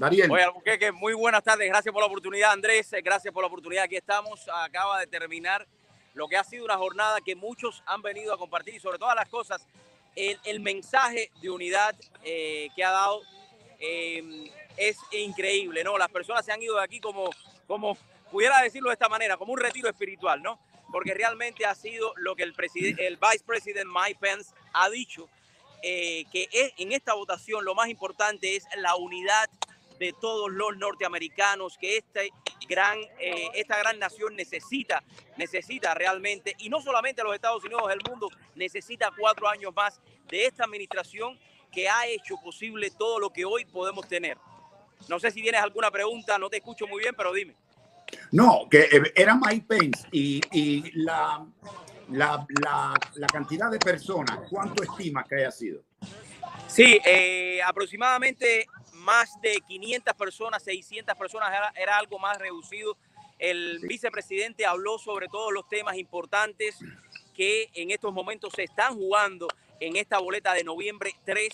Dariel. Oye, que muy buenas tardes. Gracias por la oportunidad, Andrés. Gracias por la oportunidad. Aquí estamos. Acaba de terminar lo que ha sido una jornada que muchos han venido a compartir sobre todas las cosas, el, mensaje de unidad eh, que ha dado eh, es increíble, ¿no? Las personas se han ido de aquí como, como, pudiera decirlo de esta manera, como un retiro espiritual, ¿no? Porque realmente ha sido lo que el, presidente, el vice president Mike Pence ha dicho, eh, que en esta votación lo más importante es la unidad de todos los norteamericanos, que este gran, eh, esta gran nación necesita, necesita realmente, y no solamente los Estados Unidos, el mundo necesita cuatro años más de esta administración que ha hecho posible todo lo que hoy podemos tener. No sé si tienes alguna pregunta, no te escucho muy bien, pero dime. No, que eh, era Mike Pence y, y la, la, la, cantidad de personas, ¿cuánto estima que haya sido? Sí, eh, aproximadamente más de 500 personas, 600 personas, era, algo más reducido. El vicepresidente habló sobre todos los temas importantes que en estos momentos se están jugando en esta boleta de noviembre 3.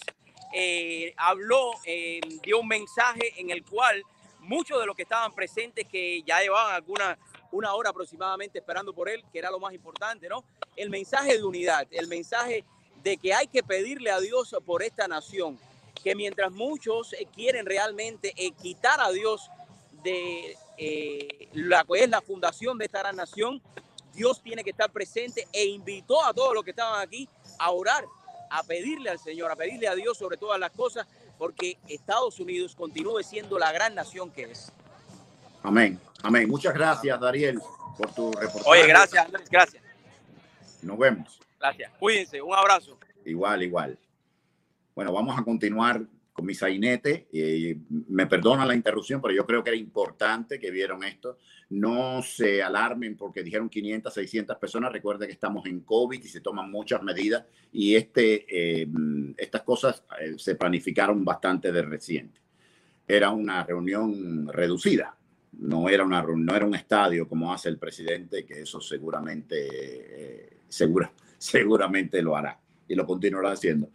Eh, habló, eh, dio un mensaje en el cual muchos de los que estaban presentes, que ya llevaban alguna una hora aproximadamente esperando por él, que era lo más importante, ¿no? El mensaje de unidad, el mensaje de que hay que pedirle a Dios por esta nación, que mientras muchos eh, quieren realmente eh, quitar a Dios de eh, la que es la fundación de esta gran nación, Dios tiene que estar presente e invitó a todos los que estaban aquí a orar, a pedirle al Señor, a pedirle a Dios sobre todas las cosas, porque Estados Unidos continúe siendo la gran nación que es. Amén, amén. Muchas gracias, Dariel, por tu reportaje. Oye, gracias, Andrés, gracias. Nos vemos. Gracias. Cuídense, un abrazo. Igual, igual. Bueno, vamos a continuar con mi sainete. Eh, me perdona la interrupción, pero yo creo que era importante que vieron esto. No se alarmen porque dijeron 500, 600 personas. Recuerden que estamos en COVID y se toman muchas medidas y este, eh, estas cosas eh, se planificaron bastante de reciente. Era una reunión reducida. No era, una, no era un estadio como hace el presidente, que eso seguramente, segura, seguramente lo hará y lo continuará haciendo.